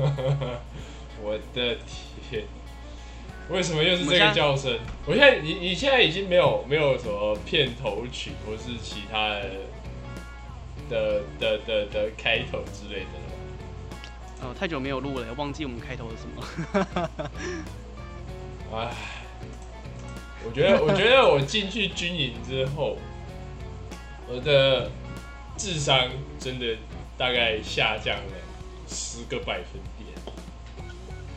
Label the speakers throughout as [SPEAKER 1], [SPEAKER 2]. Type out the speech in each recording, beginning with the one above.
[SPEAKER 1] 我的天，为什么又是这个叫声？我现在你你现在已经没有没有什么片头曲或是其他的的的的的开头之类的了。
[SPEAKER 2] 哦，太久没有录了，忘记我们开头是什么。
[SPEAKER 1] 哎，我觉得我觉得我进去军营之后，我的智商真的大概下降了十个百分点。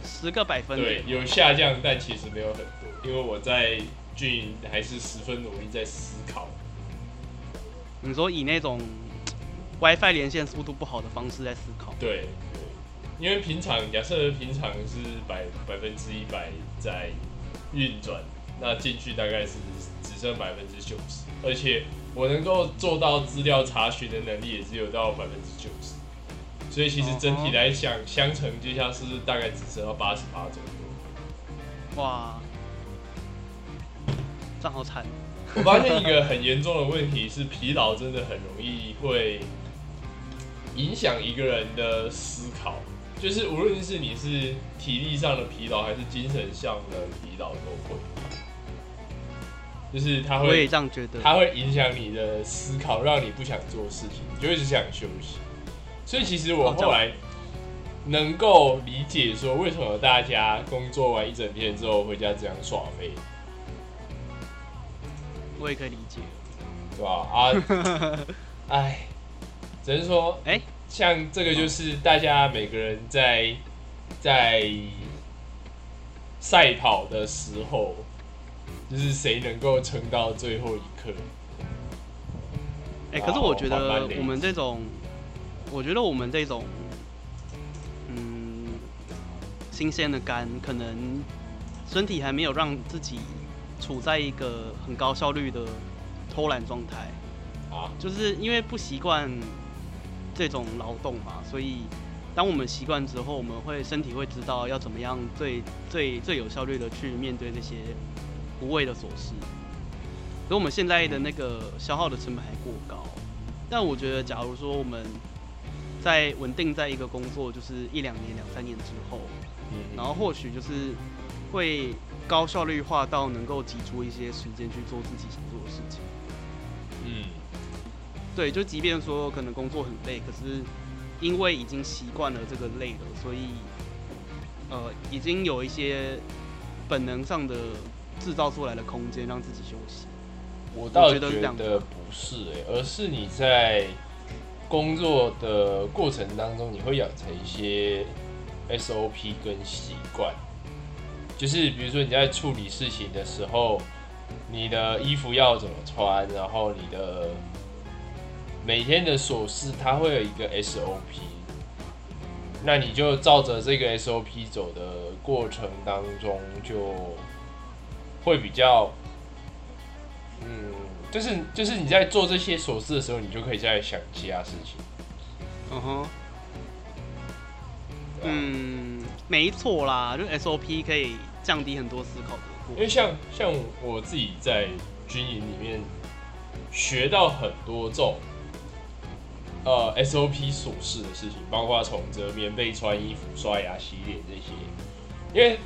[SPEAKER 2] 十个百分点
[SPEAKER 1] 对，有下降，但其实没有很多，因为我在军营还是十分努力在思考。
[SPEAKER 2] 你说以那种 WiFi 连线速度不好的方式在思考？
[SPEAKER 1] 对对，因为平常假设平常是百百分之一百在运转，那进去大概是只剩百分之九十，而且我能够做到资料查询的能力也只有到百分之九十。所以其实整体来讲，相乘就像是大概只剩到八十八左右。
[SPEAKER 2] 哇，这样好惨！
[SPEAKER 1] 我发现一个很严重的问题是，疲劳真的很容易会影响一个人的思考。就是无论是你是体力上的疲劳，还是精神上的疲劳，都会。就是他会，
[SPEAKER 2] 我也这样觉得。
[SPEAKER 1] 他会影响你的思考，让你不想做事情，你就一直想休息。所以其实我后来能够理解说，为什么大家工作完一整天之后回家这样耍飞，
[SPEAKER 2] 我也可以理解，
[SPEAKER 1] 对吧？啊，哎，只能说，哎，像这个就是大家每个人在在赛跑的时候，就是谁能够撑到最后一刻。
[SPEAKER 2] 哎，可是我觉得我们这种。我觉得我们这种，嗯，新鲜的肝，可能身体还没有让自己处在一个很高效率的偷懒状态啊，就是因为不习惯这种劳动嘛，所以当我们习惯之后，我们会身体会知道要怎么样最最最有效率的去面对这些无谓的琐事，所以我们现在的那个消耗的成本还过高，但我觉得，假如说我们在稳定在一个工作，就是一两年、两三年之后，然后或许就是会高效率化到能够挤出一些时间去做自己想做的事情。嗯，对，就即便说可能工作很累，可是因为已经习惯了这个累了，所以呃，已经有一些本能上的制造出来的空间让自己休息。
[SPEAKER 1] 我倒觉得不是哎，而是你在。工作的过程当中，你会养成一些 SOP 跟习惯，就是比如说你在处理事情的时候，你的衣服要怎么穿，然后你的每天的琐事，它会有一个 SOP，那你就照着这个 SOP 走的过程当中，就会比较，嗯。就是就是你在做这些琐事的时候，你就可以在想其他事情。嗯哼，
[SPEAKER 2] 嗯，没错啦，就 SOP 可以降低很多思考的。
[SPEAKER 1] 因为像像我自己在军营里面学到很多这种呃 SOP 琐事的事情，包括从折棉被、穿衣服、刷牙、洗脸这些。因为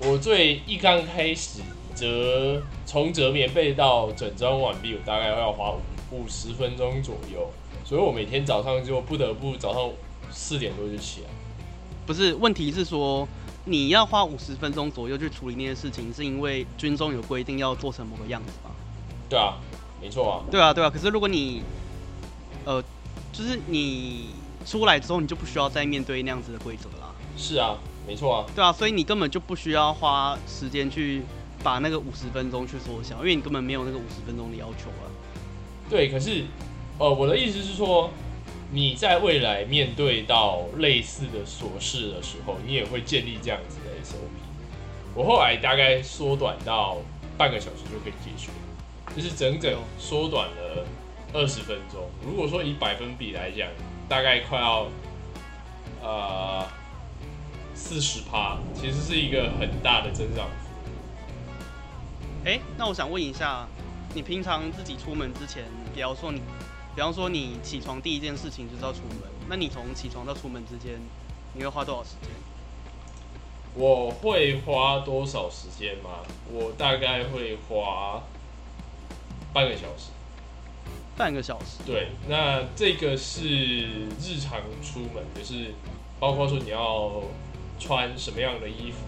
[SPEAKER 1] 我最一刚开始。折从折棉被到整装完毕，我大概要花五十分钟左右，所以我每天早上就不得不早上四点多就起来。
[SPEAKER 2] 不是，问题是说你要花五十分钟左右去处理那些事情，是因为军中有规定要做成某个样子吗？
[SPEAKER 1] 对啊，没错啊。
[SPEAKER 2] 对啊，对啊。可是如果你，呃，就是你出来之后，你就不需要再面对那样子的规则啦。
[SPEAKER 1] 是啊，没错啊。
[SPEAKER 2] 对啊，所以你根本就不需要花时间去。把那个五十分钟去缩小，因为你根本没有那个五十分钟的要求啊。
[SPEAKER 1] 对，可是，呃，我的意思是说，你在未来面对到类似的琐事的时候，你也会建立这样子的 SOP。我后来大概缩短到半个小时就可以解决，就是整整缩短了二十分钟。如果说以百分比来讲，大概快要呃四十趴，其实是一个很大的增长。
[SPEAKER 2] 哎，那我想问一下，你平常自己出门之前，比方说你，比方说你起床第一件事情就是要出门，那你从起床到出门之间，你会花多少时间？
[SPEAKER 1] 我会花多少时间吗？我大概会花半个小时。
[SPEAKER 2] 半个小时。
[SPEAKER 1] 对，那这个是日常出门，就是包括说你要穿什么样的衣服，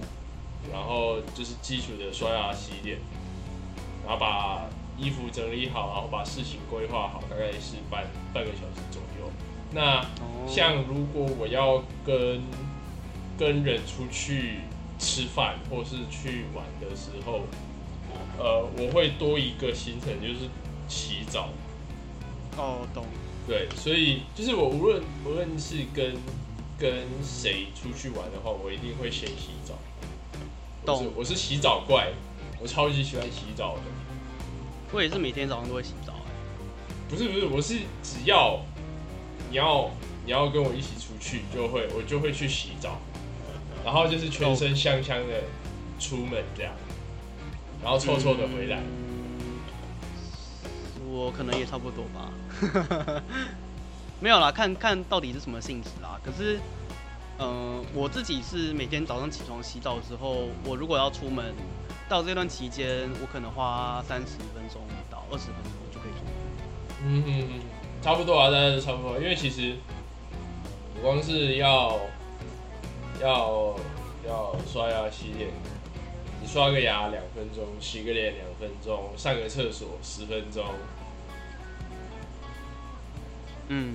[SPEAKER 1] 然后就是基础的刷牙、洗脸，然后把衣服整理好，然后把事情规划好，大概是半半个小时左右。那像如果我要跟跟人出去吃饭或是去玩的时候，呃，我会多一个行程，就是洗澡。
[SPEAKER 2] 哦，懂。
[SPEAKER 1] 对，所以就是我无论无论是跟跟谁出去玩的话，我一定会先洗澡。
[SPEAKER 2] 懂。
[SPEAKER 1] 我是洗澡怪，我超级喜欢洗澡的。
[SPEAKER 2] 我也是每天早上都会洗澡。
[SPEAKER 1] 不是不是，我是只要你要你要跟我一起出去，就会我就会去洗澡。然后就是全身香香的出门这样，然后臭臭的回来。
[SPEAKER 2] 我可能也差不多吧，没有啦，看看到底是什么性质啦。可是，嗯，我自己是每天早上起床洗澡之后，我如果要出门，到这段期间，我可能花三十分钟到二十分钟就可以做。
[SPEAKER 1] 嗯嗯嗯，差不多啊，大概是差不多。因为其实光是要。要要刷牙洗脸，你刷个牙两分钟，洗个脸两分钟，上个厕所十分钟。
[SPEAKER 2] 嗯，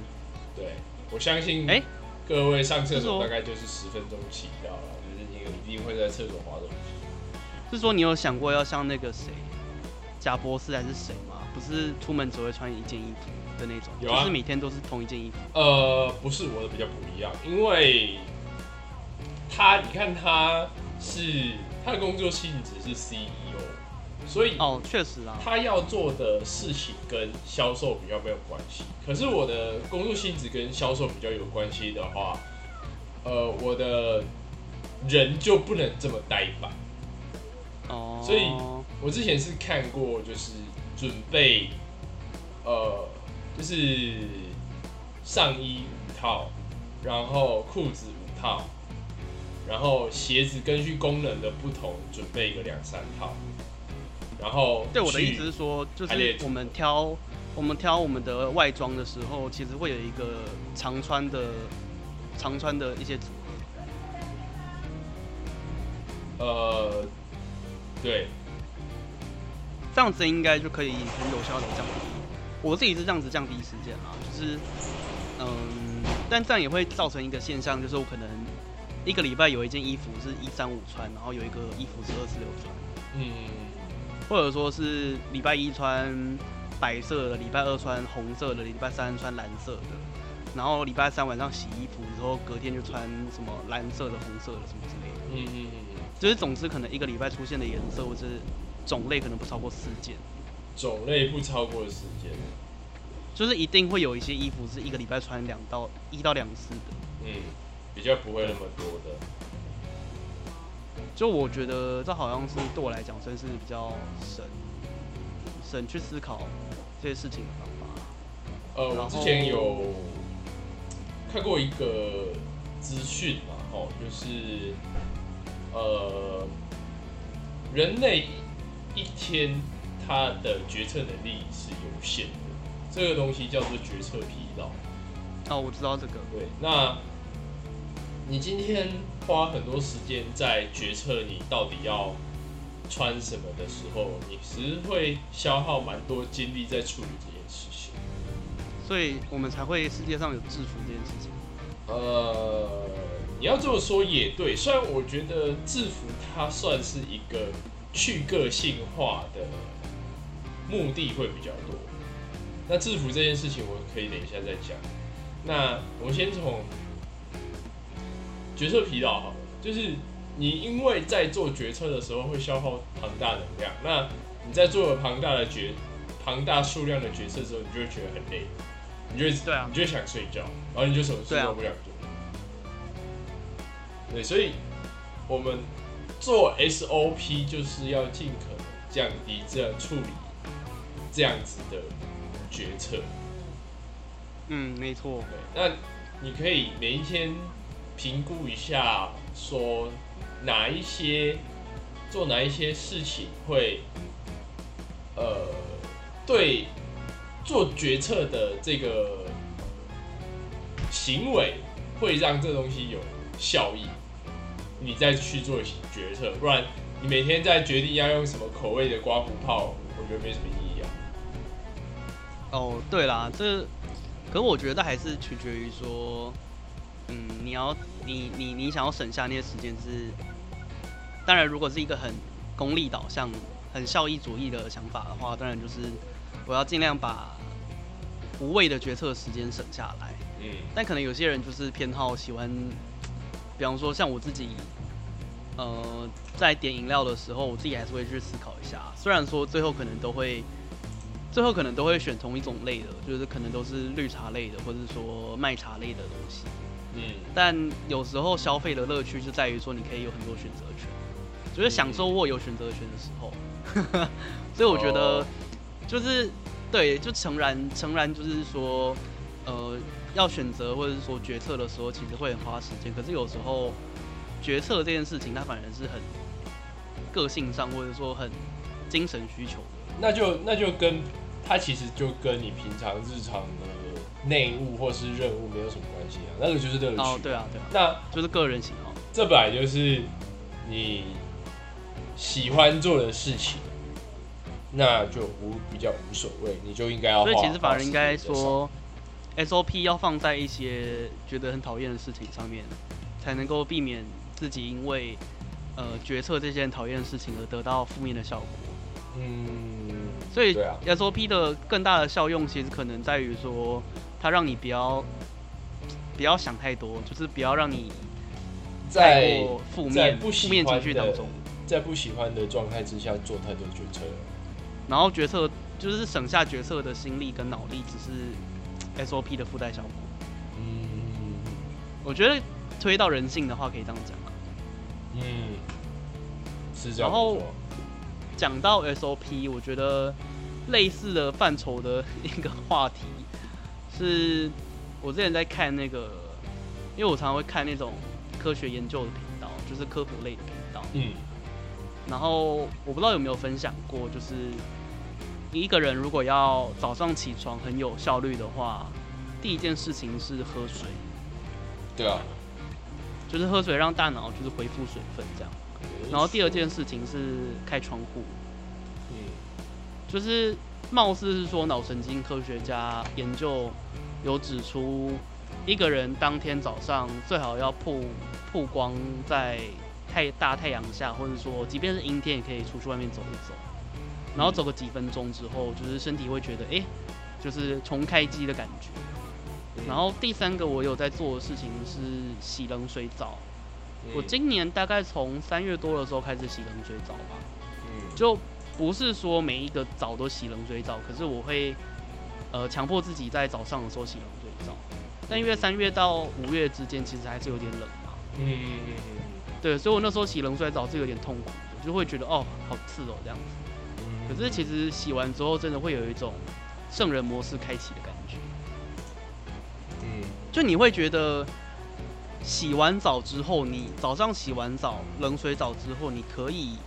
[SPEAKER 1] 对，我相信哎，各位上厕所大概就是十分钟起掉了，就是你一定会在厕所滑东西。
[SPEAKER 2] 是说你有想过要像那个谁，贾博士还是谁吗？不是出门只会穿一件衣服的那种，就是每天都是同一件衣服。
[SPEAKER 1] 呃，不是，我的比较不一样，因为。他，你看他是他的工作性质是 CEO，所以
[SPEAKER 2] 哦，确实啊，
[SPEAKER 1] 他要做的事情跟销售比较没有关系。可是我的工作性质跟销售比较有关系的话，呃，我的人就不能这么呆板。
[SPEAKER 2] 哦，
[SPEAKER 1] 所以我之前是看过，就是准备，呃，就是上衣五套，然后裤子五套。然后鞋子根据功能的不同，准备一个两三套。然后，
[SPEAKER 2] 对我的意思是说，就是我们挑我们挑我们的外装的时候，其实会有一个常穿的常穿的一些组
[SPEAKER 1] 合。呃，对，
[SPEAKER 2] 这样子应该就可以很有效的降低。我自己是这样子降低时间啊，就是嗯，但这样也会造成一个现象，就是我可能。一个礼拜有一件衣服是一三五穿，然后有一个衣服是二四六穿，
[SPEAKER 1] 嗯，
[SPEAKER 2] 或者说是礼拜一穿白色的，礼拜二穿红色的，礼拜三穿蓝色的，然后礼拜三晚上洗衣服之后，隔天就穿什么蓝色的、红色的什么之类的，
[SPEAKER 1] 嗯嗯嗯嗯，
[SPEAKER 2] 就是总之可能一个礼拜出现的颜色或者种类可能不超过四件，
[SPEAKER 1] 种类不超过四件，
[SPEAKER 2] 就是一定会有一些衣服是一个礼拜穿两到一到两次的，
[SPEAKER 1] 嗯。比较不会那么多的，
[SPEAKER 2] 就我觉得这好像是对我来讲算是比较省省去思考这些事情的方法。
[SPEAKER 1] 呃，我之前有看过一个资讯嘛，哦，就是呃，人类一天他的决策能力是有限的，这个东西叫做决策疲劳。
[SPEAKER 2] 哦，我知道这个。
[SPEAKER 1] 对，那。你今天花很多时间在决策你到底要穿什么的时候，你其实会消耗蛮多精力在处理这件事情，
[SPEAKER 2] 所以我们才会世界上有制服这件事情。
[SPEAKER 1] 呃，你要这么说也对，虽然我觉得制服它算是一个去个性化的目的会比较多。那制服这件事情我可以等一下再讲。那我们先从。决策疲劳，好了，就是你因为在做决策的时候会消耗庞大能量，那你在做了庞大的决、庞大数量的决策之后，你就会觉得很累，你就
[SPEAKER 2] 对啊，
[SPEAKER 1] 你就想睡觉，然后你就什么事都不想做。对，所以我们做 SOP 就是要尽可能降低这样处理这样子的决策。
[SPEAKER 2] 嗯，没错。
[SPEAKER 1] 对，那你可以每一天。评估一下，说哪一些做哪一些事情会，呃，对做决策的这个行为会让这东西有效益，你再去做决策，不然你每天在决定要用什么口味的刮胡泡，我觉得没什么意义啊。
[SPEAKER 2] 哦，对啦，这。可我觉得还是取决于说，嗯，你要你你你想要省下那些时间是，当然如果是一个很功利导向、很效益主义的想法的话，当然就是我要尽量把无谓的决策时间省下来。嗯。但可能有些人就是偏好喜欢，比方说像我自己，呃，在点饮料的时候，我自己还是会去思考一下，虽然说最后可能都会。最后可能都会选同一种类的，就是可能都是绿茶类的，或者说麦茶类的东西。嗯，但有时候消费的乐趣就在于说你可以有很多选择权，就是享受握有选择权的时候。所以我觉得就是对，就诚然诚然就是说，呃，要选择或者是说决策的时候，其实会很花时间。可是有时候决策这件事情，它反而是很个性上，或者说很精神需求。
[SPEAKER 1] 那就那就跟它其实就跟你平常日常的内务或是任务没有什么关系啊，那个就是乐趣。
[SPEAKER 2] 哦，对啊，对啊，
[SPEAKER 1] 那
[SPEAKER 2] 就是个人喜好。
[SPEAKER 1] 这本来就是你喜欢做的事情，那就无比较无所谓，你就应该要。
[SPEAKER 2] 所以其实
[SPEAKER 1] 反
[SPEAKER 2] 而应该说，SOP 要放在一些觉得很讨厌的事情上面，才能够避免自己因为呃决策这件讨厌的事情而得到负面的效果。嗯，所以 SOP 的更大的效用，其实可能在于说，它让你不要不要想太多，就是不要让你
[SPEAKER 1] 在
[SPEAKER 2] 负面负面情绪当中，
[SPEAKER 1] 在不喜欢的状态之下做太多决策，
[SPEAKER 2] 然后决策就是省下决策的心力跟脑力，只是 SOP 的附带效果。嗯，我觉得推到人性的话，可以这样讲。
[SPEAKER 1] 嗯，是这样。然后。
[SPEAKER 2] 讲到 SOP，我觉得类似的范畴的一个话题是，我之前在看那个，因为我常常会看那种科学研究的频道，就是科普类的频道。嗯。然后我不知道有没有分享过，就是一个人如果要早上起床很有效率的话，第一件事情是喝水。
[SPEAKER 1] 对啊。
[SPEAKER 2] 就是喝水让大脑就是恢复水分这样。然后第二件事情是开窗户，嗯，就是貌似是说脑神经科学家研究有指出，一个人当天早上最好要曝曝光在太大太阳下，或者说即便是阴天也可以出去外面走一走，然后走个几分钟之后，就是身体会觉得哎，就是重开机的感觉。然后第三个我有在做的事情是洗冷水澡。我今年大概从三月多的时候开始洗冷水澡吧，嗯，就不是说每一个澡都洗冷水澡，可是我会，呃，强迫自己在早上的时候洗冷水澡。但因为三月到五月之间其实还是有点冷嘛，嗯嗯嗯嗯，对，所以我那时候洗冷水澡是有点痛苦的，就会觉得哦，好刺哦这样子。可是其实洗完之后真的会有一种圣人模式开启的感觉，嗯，就你会觉得。洗完澡之后，你早上洗完澡冷水澡之后，你可以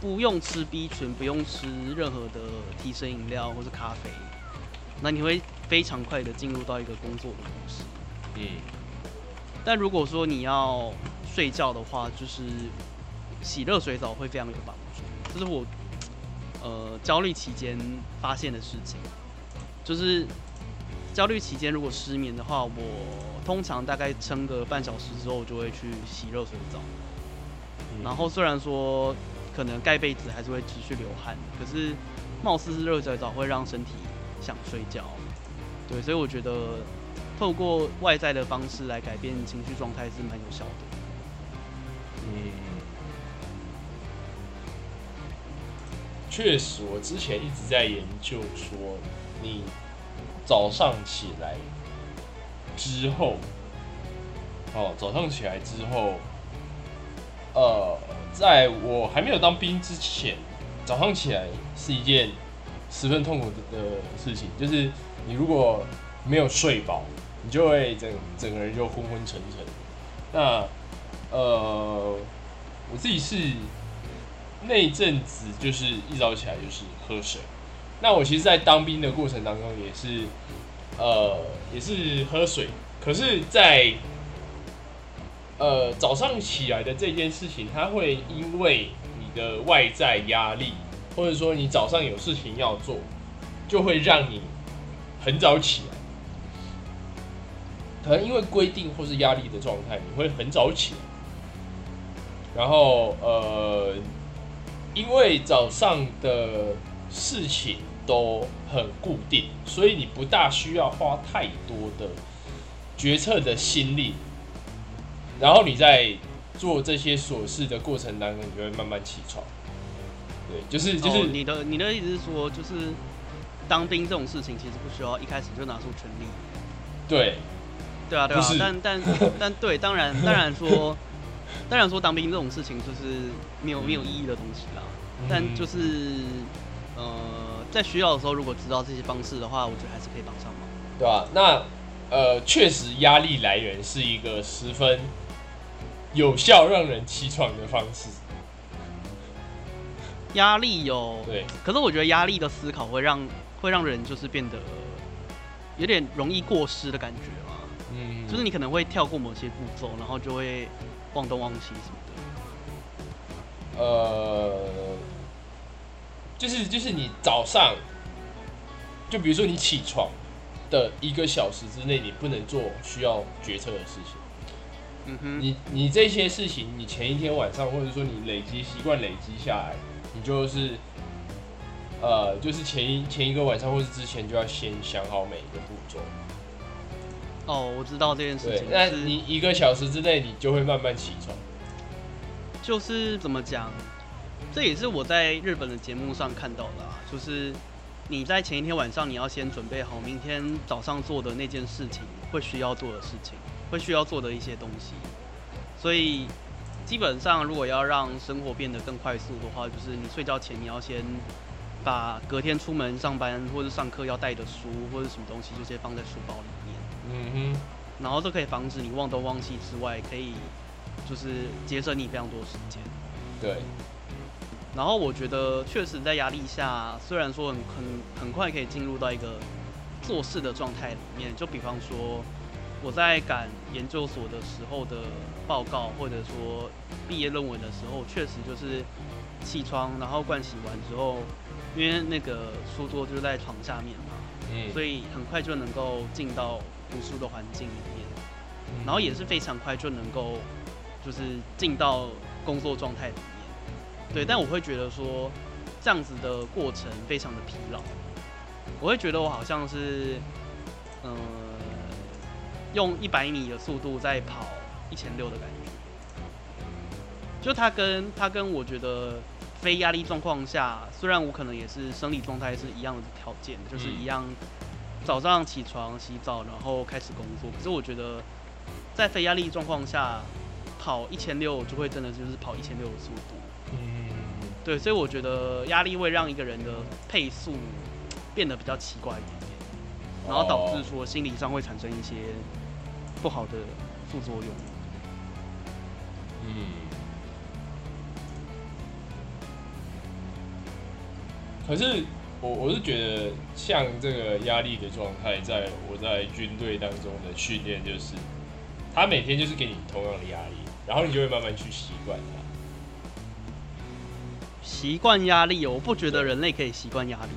[SPEAKER 2] 不用吃 B 群，不用吃任何的提神饮料或是咖啡，那你会非常快的进入到一个工作的模式。嗯。但如果说你要睡觉的话，就是洗热水澡会非常有帮助。这是我呃焦虑期间发现的事情，就是焦虑期间如果失眠的话，我。通常大概撑个半小时之后，我就会去洗热水澡。然后虽然说可能盖被子还是会持续流汗，可是貌似是热水澡会让身体想睡觉。对，所以我觉得透过外在的方式来改变情绪状态是蛮有效的。嗯，
[SPEAKER 1] 确实，我之前一直在研究说，你早上起来。之后，哦，早上起来之后，呃，在我还没有当兵之前，早上起来是一件十分痛苦的事情。就是你如果没有睡饱，你就会整整个人就昏昏沉沉。那呃，我自己是那阵子就是一早起来就是喝水。那我其实，在当兵的过程当中也是呃也是喝水，可是，在呃早上起来的这件事情，它会因为你的外在压力，或者说你早上有事情要做，就会让你很早起来。可能因为规定或是压力的状态，你会很早起来。然后呃，因为早上的事情都很固定，所以你不大需要花太多的决策的心力。然后你在做这些琐事的过程当中，你就会慢慢起床。对，就是就是
[SPEAKER 2] 你的你的意思是说，就是当兵这种事情，其实不需要一开始就拿出全力。
[SPEAKER 1] 对。
[SPEAKER 2] 对啊，对啊，但但但对，当然当然说，当然说当兵这种事情就是没有没有意义的东西啦。但就是呃，在需要的时候，如果知道这些方式的话，我觉得还是可以帮上忙，
[SPEAKER 1] 对吧？那呃，确实压力来源是一个十分有效让人起床的方式。
[SPEAKER 2] 压力有
[SPEAKER 1] 对，
[SPEAKER 2] 可是我觉得压力的思考会让会让人就是变得有点容易过失的感觉。嗯，就是你可能会跳过某些步骤，然后就会忘东忘西什么
[SPEAKER 1] 的。呃，就是就是你早上，就比如说你起床的一个小时之内，你不能做需要决策的事情。嗯哼，你你这些事情，你前一天晚上或者说你累积习惯累积下来，你就是呃，就是前一前一个晚上或是之前就要先想好每一个步骤。
[SPEAKER 2] 哦，我知道这件事情。
[SPEAKER 1] 那你一个小时之内，你就会慢慢起床。
[SPEAKER 2] 就是怎么讲？这也是我在日本的节目上看到的啊，就是你在前一天晚上，你要先准备好明天早上做的那件事情，会需要做的事情，会需要做的一些东西。所以基本上，如果要让生活变得更快速的话，就是你睡觉前你要先把隔天出门上班或者上课要带的书或者什么东西，就先放在书包里。嗯哼，然后这可以防止你忘东忘西之外，可以就是节省你非常多时间。
[SPEAKER 1] 对。
[SPEAKER 2] 然后我觉得确实在压力下，虽然说很很很快可以进入到一个做事的状态里面，就比方说我在赶研究所的时候的报告，或者说毕业论文的时候，确实就是起床然后盥洗完之后，因为那个书桌就在床下面嘛，嗯，所以很快就能够进到。读书的环境里面，然后也是非常快就能够，就是进到工作状态里面。对，但我会觉得说，这样子的过程非常的疲劳。我会觉得我好像是，嗯，用一百米的速度在跑一千六的感觉。就他跟他跟我觉得非压力状况下，虽然我可能也是生理状态是一样的条件，就是一样。早上起床、洗澡，然后开始工作。可是我觉得，在非压力状况下跑一千六，就会真的就是跑一千六的速度。嗯，对，所以我觉得压力会让一个人的配速变得比较奇怪一点点，然后导致说心理上会产生一些不好的副作用。嗯，
[SPEAKER 1] 可是。我我是觉得，像这个压力的状态，在我在军队当中的训练，就是他每天就是给你同样的压力，然后你就会慢慢去习惯它。
[SPEAKER 2] 习惯压力，我不觉得人类可以习惯压力。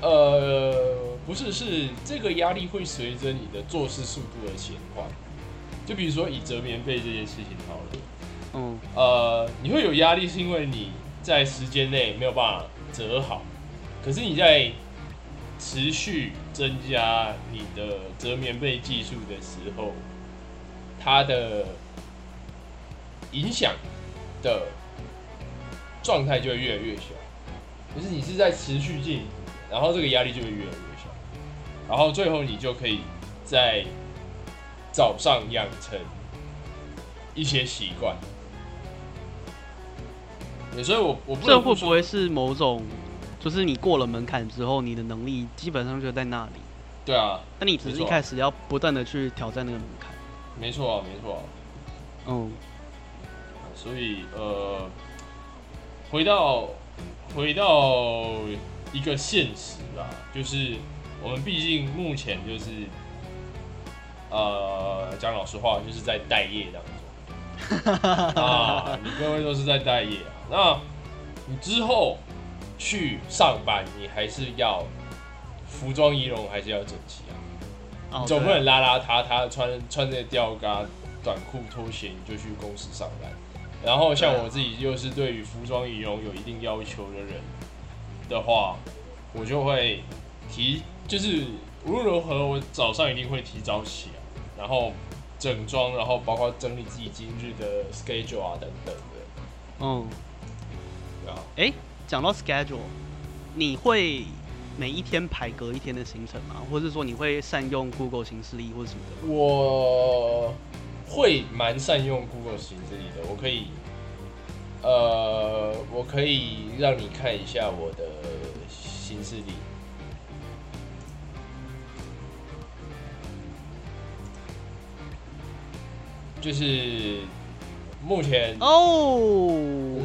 [SPEAKER 1] 呃，不是，是这个压力会随着你的做事速度而前换。就比如说以折棉被这件事情好了，嗯，呃，你会有压力，是因为你在时间内没有办法。折好，可是你在持续增加你的折棉被技术的时候，它的影响的状态就会越来越小。就是你是在持续进，然后这个压力就会越来越小，然后最后你就可以在早上养成一些习惯。所以，我我
[SPEAKER 2] 这会不会是某种，就是你过了门槛之后，你的能力基本上就在那里。
[SPEAKER 1] 对啊，
[SPEAKER 2] 那你只是一开始要不断的去挑战那个门槛。
[SPEAKER 1] 没错啊，没错。嗯。所以呃，回到回到一个现实啊，就是我们毕竟目前就是呃，讲老实话，就是在待业当中 啊，你各位都是在待业啊。那你之后去上班，你还是要服装仪容还是要整齐啊，总不能邋邋遢遢穿穿着吊嘎短裤拖鞋你就去公司上班。然后像我自己又是对于服装仪容有一定要求的人的话，我就会提，就是无论如何，我早上一定会提早起来，然后整装，然后包括整理自己今日的 schedule 啊等等的。嗯，
[SPEAKER 2] 对啊。哎，讲到 schedule，你会每一天排隔一天的行程吗？或者说你会善用 Google 行事历或者什么的？
[SPEAKER 1] 我。会蛮善用 Google 行事历的，我可以，呃，我可以让你看一下我的行事历，就是目前
[SPEAKER 2] 哦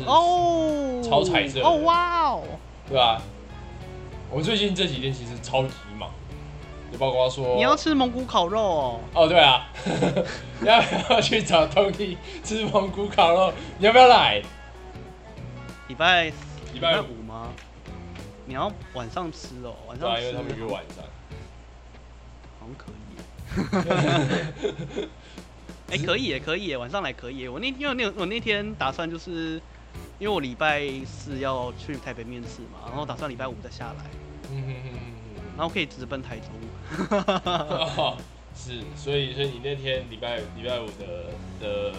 [SPEAKER 2] 哦
[SPEAKER 1] 超彩色
[SPEAKER 2] 哦哇哦，
[SPEAKER 1] 对啊？我最近这几天其实超级忙。就包括说
[SPEAKER 2] 你要吃蒙古烤肉哦。
[SPEAKER 1] 哦，对啊，要不要去找东弟吃蒙古烤肉？你要不要来？
[SPEAKER 2] 礼拜
[SPEAKER 1] 礼拜
[SPEAKER 2] 五吗？你要晚上吃哦，晚上。
[SPEAKER 1] 因为他们约晚上。
[SPEAKER 2] 好像可以。哎，可以也可以，晚上来可以。我那因为那我那天打算就是，因为我礼拜四要去台北面试嘛，然后打算礼拜五再下来。嗯哼哼哼。然后可以直奔台中。
[SPEAKER 1] 是，所以所以你那天礼拜礼拜五的的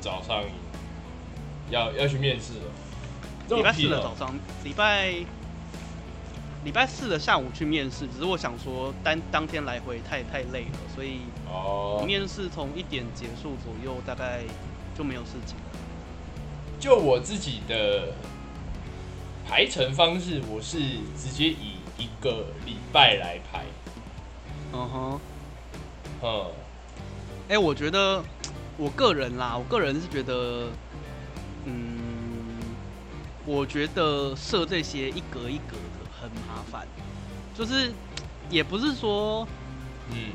[SPEAKER 1] 早上要要去面试了。
[SPEAKER 2] 礼拜四的早上，礼拜礼拜四的下午去面试，只是我想说当当天来回太太累了，所以哦，面试从一点结束左右，大概就没有事情了。
[SPEAKER 1] 就我自己的排程方式，我是直接以一个礼拜来排。嗯哼，
[SPEAKER 2] 嗯，哎，我觉得 我个人啦，我个人是觉得，嗯，我觉得设这些一格一格的很麻烦，就是也不是说，嗯，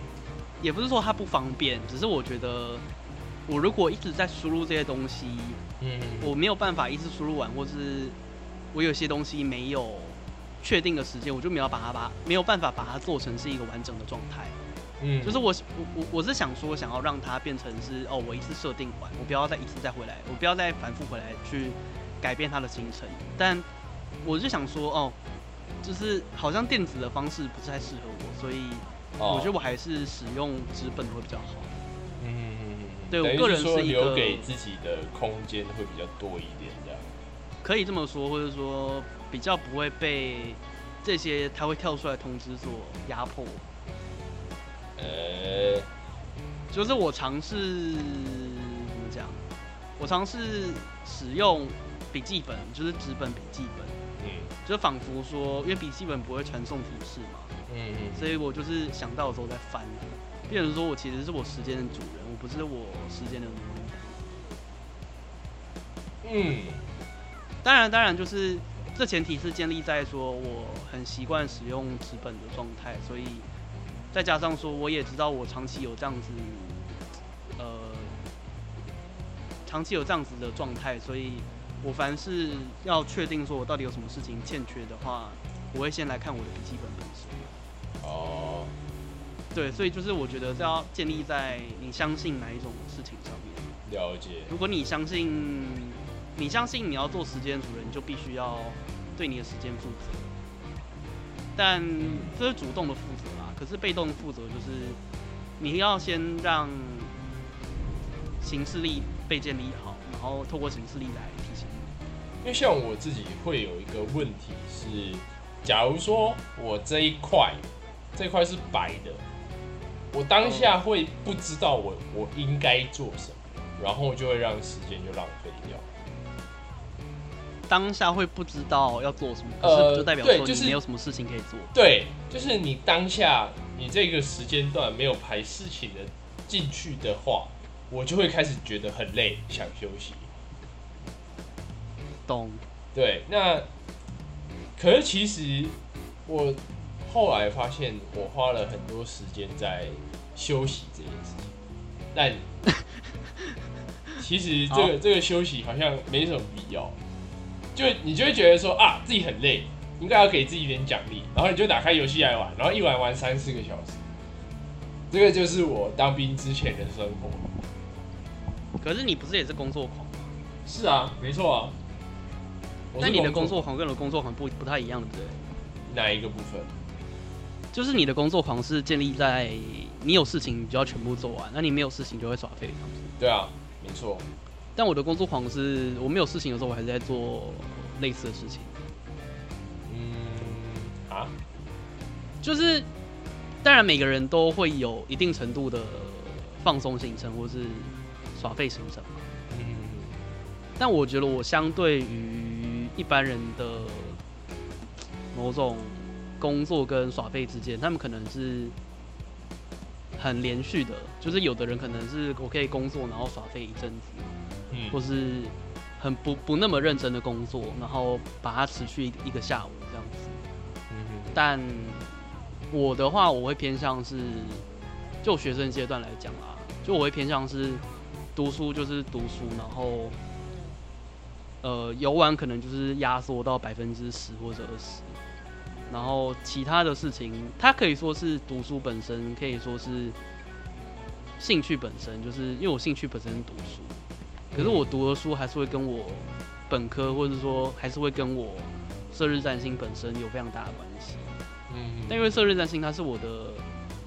[SPEAKER 2] 也不是说它不方便，只是我觉得我如果一直在输入这些东西，嗯，我没有办法一次输入完，或是我有些东西没有。确定的时间，我就没有把它把没有办法把它做成是一个完整的状态。嗯，就是我我我我是想说，想要让它变成是哦，我一次设定完，我不要再一次再回来，我不要再反复回来去改变它的行程。但我就想说，哦，就是好像电子的方式不太适合我，所以我觉得我还是使用纸本会比较好。嗯，对我个人是
[SPEAKER 1] 留给自己的空间会比较多一点，这样
[SPEAKER 2] 可以这么说，或者说。比较不会被这些他会跳出来通知所压迫。呃，就是我尝试怎么讲？我尝试使用笔记本，就是纸本笔记本。嗯。就仿佛说，因为笔记本不会传送提示嘛。嗯嗯。所以我就是想到的时候再翻，变成说我其实是我时间的主人，我不是我时间的奴隶。嗯。当然，当然就是。这前提是建立在说我很习惯使用纸本的状态，所以再加上说我也知道我长期有这样子，呃，长期有这样子的状态，所以我凡是要确定说我到底有什么事情欠缺的话，我会先来看我的笔记本本身。哦，对，所以就是我觉得是要建立在你相信哪一种事情上面。
[SPEAKER 1] 了解。
[SPEAKER 2] 如果你相信。你相信你要做时间主人，就必须要对你的时间负责。但这是主动的负责啦，可是被动的负责就是你要先让行事力被建立好，然后透过行事力来提醒你。
[SPEAKER 1] 因为像我自己会有一个问题是，假如说我这一块这一块是白的，我当下会不知道我我应该做什么，然后就会让时间就浪费掉。
[SPEAKER 2] 当下会不知道要做什么，可是就代表说你没有什么事情可以做。
[SPEAKER 1] 对，就是你当下你这个时间段没有排事情的进去的话，我就会开始觉得很累，想休息。
[SPEAKER 2] 懂。
[SPEAKER 1] 对，那可是其实我后来发现，我花了很多时间在休息这件事情，但其实这个这个休息好像没什么必要。就你就会觉得说啊，自己很累，应该要给自己一点奖励，然后你就打开游戏来玩，然后一玩玩三四个小时。这个就是我当兵之前的生活。
[SPEAKER 2] 可是你不是也是工作狂吗？
[SPEAKER 1] 是啊，没错啊。
[SPEAKER 2] 那你的工作狂跟我的工作狂不不太一样，对不对？
[SPEAKER 1] 哪一个部分？
[SPEAKER 2] 就是你的工作狂是建立在你有事情你就要全部做完，那你没有事情就会耍废，这样子。
[SPEAKER 1] 对啊，没错。
[SPEAKER 2] 但我的工作狂是我没有事情的时候，我还是在做类似的事情。
[SPEAKER 1] 嗯啊，
[SPEAKER 2] 就是当然每个人都会有一定程度的放松行程或是耍废行程嘛。嗯。但我觉得我相对于一般人的某种工作跟耍废之间，他们可能是很连续的。就是有的人可能是我可以工作，然后耍废一阵子。或是很不不那么认真的工作，然后把它持续一个下午这样子。嗯哼。但我的话，我会偏向是就学生阶段来讲啊，就我会偏向是读书就是读书，然后呃游玩可能就是压缩到百分之十或者二十，然后其他的事情，它可以说是读书本身，可以说是兴趣本身，就是因为我兴趣本身是读书。可是我读的书还是会跟我本科，或者说还是会跟我射日占星本身有非常大的关系。嗯，但因为射日占星它是我的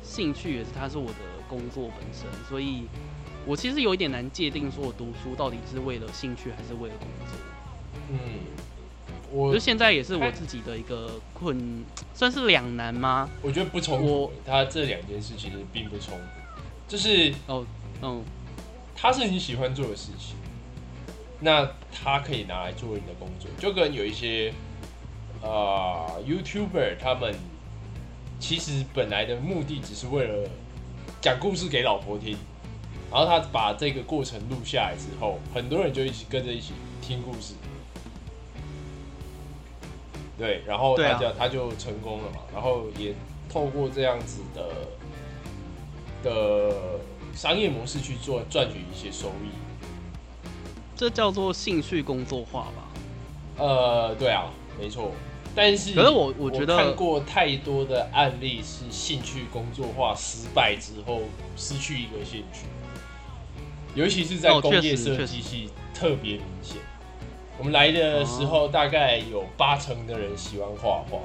[SPEAKER 2] 兴趣，也是它是我的工作本身，所以我其实有一点难界定说我读书到底是为了兴趣还是为了工作。嗯，我就现在也是我自己的一个困，算是两难吗？
[SPEAKER 1] 我觉得不冲突，他这两件事其实并不冲突，就是哦，嗯。他是你喜欢做的事情，那他可以拿来作为你的工作，就跟有一些啊 YouTuber，他们其实本来的目的只是为了讲故事给老婆听，然后他把这个过程录下来之后，很多人就一起跟着一起听故事，对，然后他就他就成功了嘛，然后也透过这样子的的。商业模式去做赚取一些收益，
[SPEAKER 2] 这叫做兴趣工作化吧？
[SPEAKER 1] 呃，对啊，没错。但是，
[SPEAKER 2] 可是我我觉得
[SPEAKER 1] 看过太多的案例是兴趣工作化失败之后失去一个兴趣，尤其是在工业设计系特别明显。我们来的时候大概有八成的人喜欢画画，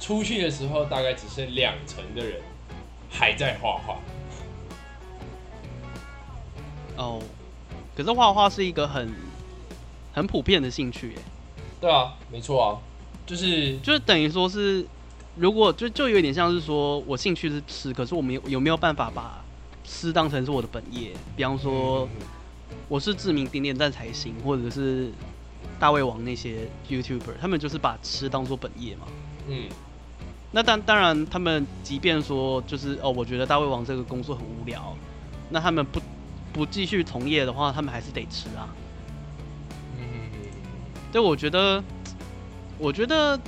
[SPEAKER 1] 出去的时候大概只剩两成的人还在画画。
[SPEAKER 2] 哦，可是画画是一个很很普遍的兴趣，耶，
[SPEAKER 1] 对啊，没错啊，就是
[SPEAKER 2] 就是等于说是，如果就就有点像是说我兴趣是吃，可是我们有有没有办法把吃当成是我的本业？比方说我是知名点点赞才行，或者是大胃王那些 YouTuber，他们就是把吃当做本业嘛。嗯，那当当然，他们即便说就是哦，我觉得大胃王这个工作很无聊，那他们不。不继续从业的话，他们还是得吃啊。嗯，对，我觉得，我觉得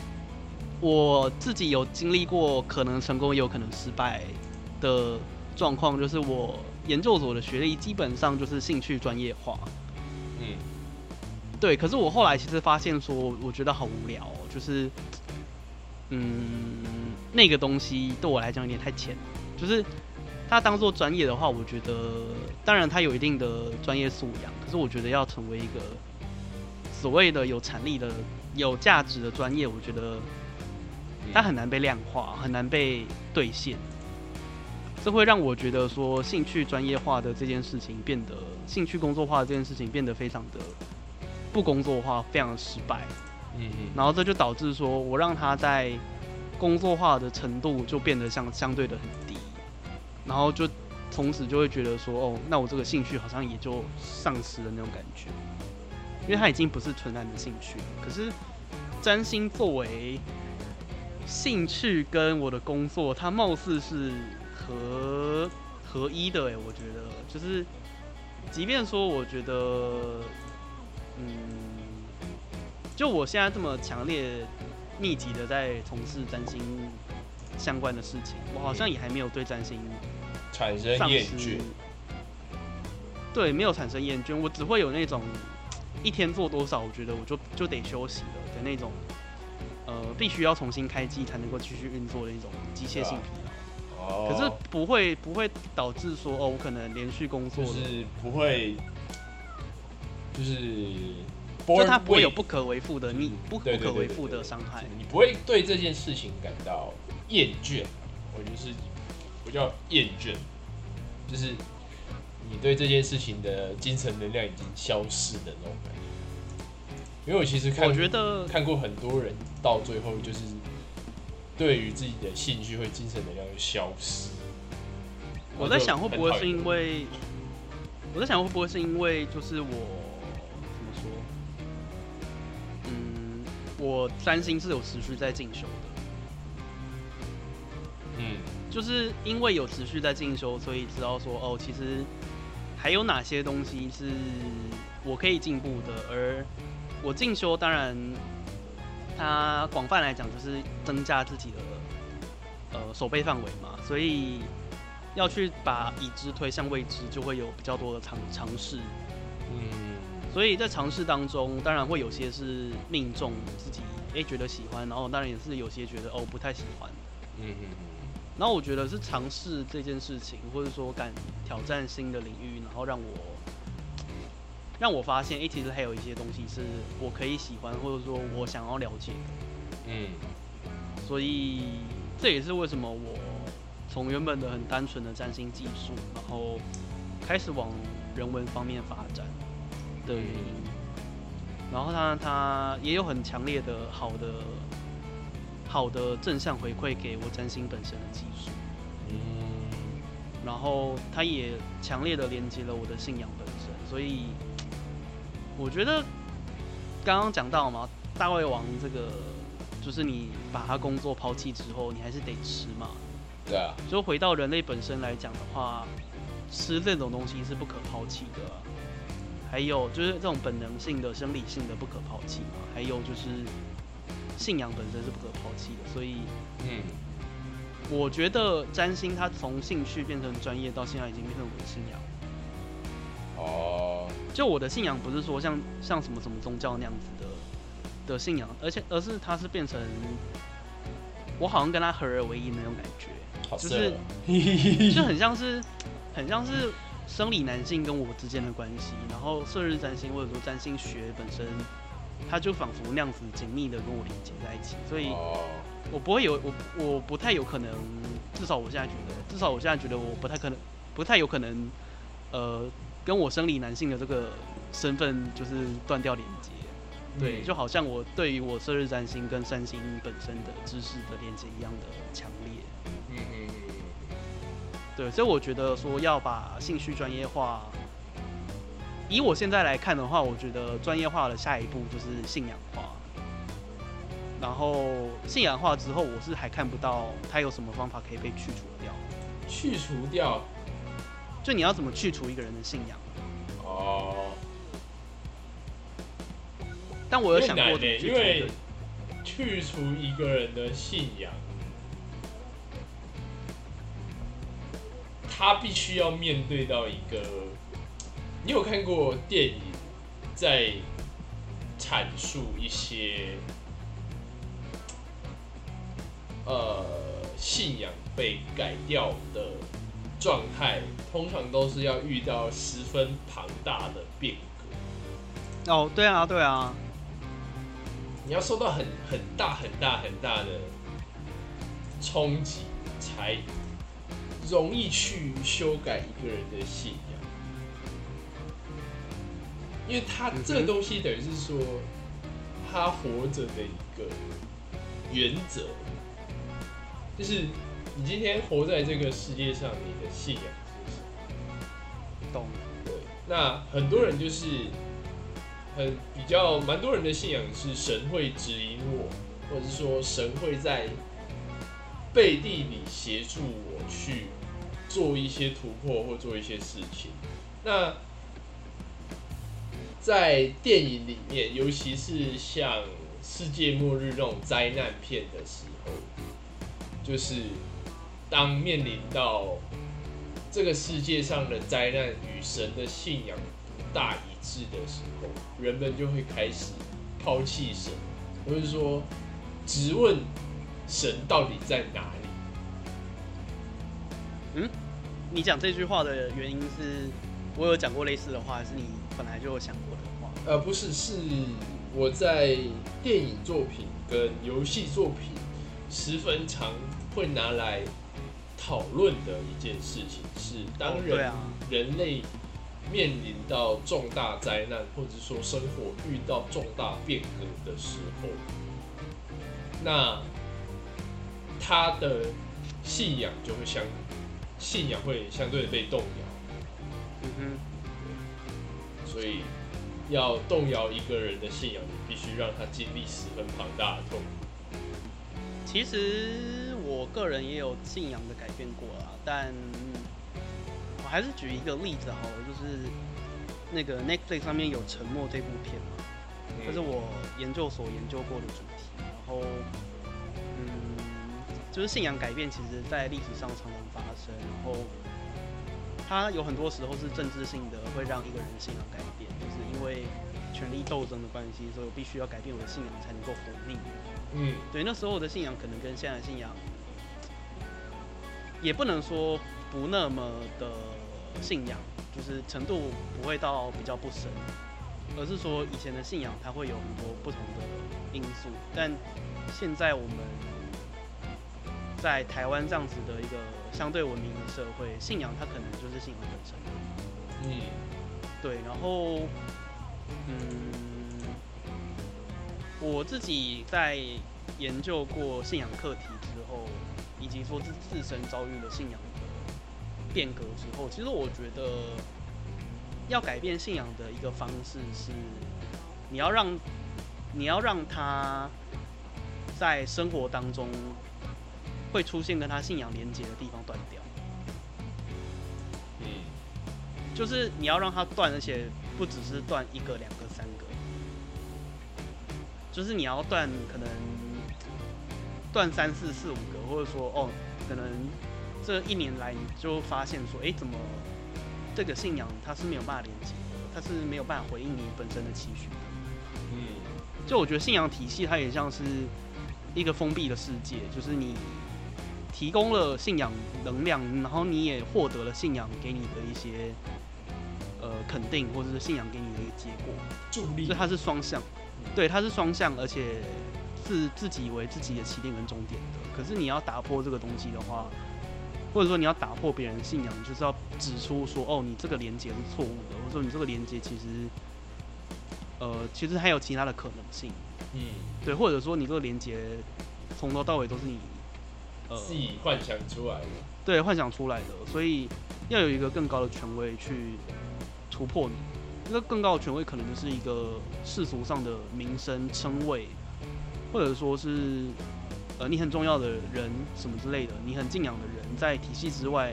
[SPEAKER 2] 我自己有经历过可能成功也有可能失败的状况，就是我研究所的学历基本上就是兴趣专业化。嗯，对，可是我后来其实发现说，我觉得好无聊，就是，嗯，那个东西对我来讲有点太浅，就是。他当做专业的话，我觉得当然他有一定的专业素养，可是我觉得要成为一个所谓的有产力的、有价值的专业，我觉得它很难被量化，很难被兑现。这会让我觉得说，兴趣专业化的这件事情变得，兴趣工作化的这件事情变得非常的不工作化，非常的失败。嗯嗯。然后这就导致说我让他在工作化的程度就变得相相对的很低。然后就从此就会觉得说，哦，那我这个兴趣好像也就丧失了那种感觉，因为他已经不是纯然的兴趣了。可是占星作为兴趣跟我的工作，它貌似是合合一的哎，我觉得就是即便说我觉得，嗯，就我现在这么强烈、密集的在从事占星相关的事情，我好像也还没有对占星
[SPEAKER 1] 产生厌倦。
[SPEAKER 2] 对，没有产生厌倦，我只会有那种一天做多少，我觉得我就就得休息了的那种，呃，必须要重新开机才能够继续运作的一种机械性疲劳。哦。可是不会不会导致说哦，我可能连续工作
[SPEAKER 1] 是不会，就是，
[SPEAKER 2] 就它不会有不可为负的你不不可为负的伤害，
[SPEAKER 1] 你不会对这件事情感到厌倦。我就是不叫厌倦，就是。你对这件事情的精神能量已经消失的那种感觉，因为我其实看，
[SPEAKER 2] 我觉得
[SPEAKER 1] 看过很多人到最后就是对于自己的兴趣会精神能量就消失。
[SPEAKER 2] 我在想会不会是因为，我在想会不会是因为就是我我三星是有持续在进修的，嗯，就是因为有持续在进修，所以知道说哦，其实。还有哪些东西是我可以进步的？而我进修，当然，它广泛来讲就是增加自己的呃手背范围嘛。所以要去把已知推向未知，就会有比较多的尝尝试。嗯，所以在尝试当中，当然会有些是命中自己哎觉得喜欢，然后当然也是有些觉得哦不太喜欢。嗯嗯嗯。然后我觉得是尝试这件事情，或者说敢挑战新的领域，然后让我让我发现，哎，其实还有一些东西是我可以喜欢，或者说我想要了解的。嗯。所以这也是为什么我从原本的很单纯的占星技术，然后开始往人文方面发展的原因。然后他他也有很强烈的好的。好的正向回馈给我占星本身的技术，嗯，然后他也强烈的连接了我的信仰本身，所以我觉得刚刚讲到嘛，大胃王这个就是你把它工作抛弃之后，你还是得吃嘛，
[SPEAKER 1] 对啊，
[SPEAKER 2] 就回到人类本身来讲的话，吃这种东西是不可抛弃的，还有就是这种本能性的生理性的不可抛弃嘛，还有就是。信仰本身是不可抛弃的，所以，嗯，我觉得占星它从兴趣变成专业，到现在已经变成我的信仰。哦，就我的信仰不是说像像什么什么宗教那样子的的信仰，而且而是它是变成我好像跟他合而为一那种感觉，就是 就很像是很像是生理男性跟我之间的关系，然后射日占星或者说占星学本身。它就仿佛那样子紧密的跟我连接在一起，所以我不会有我我不太有可能，至少我现在觉得，至少我现在觉得我不太可能，不太有可能，呃，跟我生理男性的这个身份就是断掉连接，对，就好像我对于我射日占星跟三星本身的知识的连接一样的强烈，嗯嗯嗯，对，所以我觉得说要把兴趣专业化。以我现在来看的话，我觉得专业化的下一步就是信仰化。然后信仰化之后，我是还看不到它有什么方法可以被去除掉。
[SPEAKER 1] 去除掉？
[SPEAKER 2] 就你要怎么去除一个人的信仰？哦。但我有想过，
[SPEAKER 1] 因为去除一个人的信仰，他必须要面对到一个。你有看过电影在阐述一些呃信仰被改掉的状态，通常都是要遇到十分庞大的变革。
[SPEAKER 2] 哦，对啊，对啊，
[SPEAKER 1] 你要受到很很大很大很大的冲击，才容易去修改一个人的信仰。因为他这个东西等于是说，他活着的一个原则，就是你今天活在这个世界上，你的信仰是什么？
[SPEAKER 2] 懂。
[SPEAKER 1] 对。那很多人就是很比较，蛮多人的信仰是神会指引我，或者是说神会在背地里协助我去做一些突破或做一些事情。那在电影里面，尤其是像世界末日这种灾难片的时候，就是当面临到这个世界上的灾难与神的信仰不大一致的时候，人们就会开始抛弃神，或者说质问神到底在哪里。
[SPEAKER 2] 嗯，你讲这句话的原因是我有讲过类似的话，还是你本来就有想过的话？
[SPEAKER 1] 呃，不是，是我在电影作品跟游戏作品十分常会拿来讨论的一件事情，是当人人类面临到重大灾难，或者说生活遇到重大变革的时候，那他的信仰就会相信仰会相对的被动摇。嗯哼，所以。要动摇一个人的信仰，你必须让他经历十分庞大的痛苦。
[SPEAKER 2] 其实我个人也有信仰的改变过啊，但我还是举一个例子好了，就是那个 Netflix 上面有《沉默》这部片嘛，这是我研究所研究过的主题。然后，嗯，就是信仰改变，其实在历史上常常发生，然后它有很多时候是政治性的，会让一个人信仰改变。就是因为权力斗争的关系，所以我必须要改变我的信仰才能够活命。嗯，对，那时候我的信仰可能跟现在的信仰，也不能说不那么的信仰，就是程度不会到比较不深，而是说以前的信仰它会有很多不同的因素，但现在我们在台湾这样子的一个相对文明的社会，信仰它可能就是信仰本身。嗯，对，然后。嗯，我自己在研究过信仰课题之后，以及说自自身遭遇了信仰的变革之后，其实我觉得要改变信仰的一个方式是，你要让你要让他在生活当中会出现跟他信仰连接的地方断掉。嗯，就是你要让他断，而且。不只是断一个、两个、三个，就是你要断，可能断三四四五个，或者说哦，可能这一年来你就发现说，哎，怎么这个信仰它是没有办法连接的，它是没有办法回应你本身的期许的。嗯，就我觉得信仰体系它也像是一个封闭的世界，就是你提供了信仰能量，然后你也获得了信仰给你的一些。呃，肯定或者是信仰给你的一个结果，
[SPEAKER 1] 助力，
[SPEAKER 2] 所以它是双向，对，它是双向，而且是自己为自己的起点跟终点的。可是你要打破这个东西的话，或者说你要打破别人信仰，就是要指出说，哦，你这个连接是错误的，或者说你这个连接其实，呃，其实还有其他的可能性，嗯，对，或者说你这个连接从头到尾都是你，
[SPEAKER 1] 呃，自己幻想出来的，
[SPEAKER 2] 对，幻想出来的，所以要有一个更高的权威去。突破你，那个更高的权威可能就是一个世俗上的名声称谓，或者说是呃你很重要的人什么之类的，你很敬仰的人，在体系之外，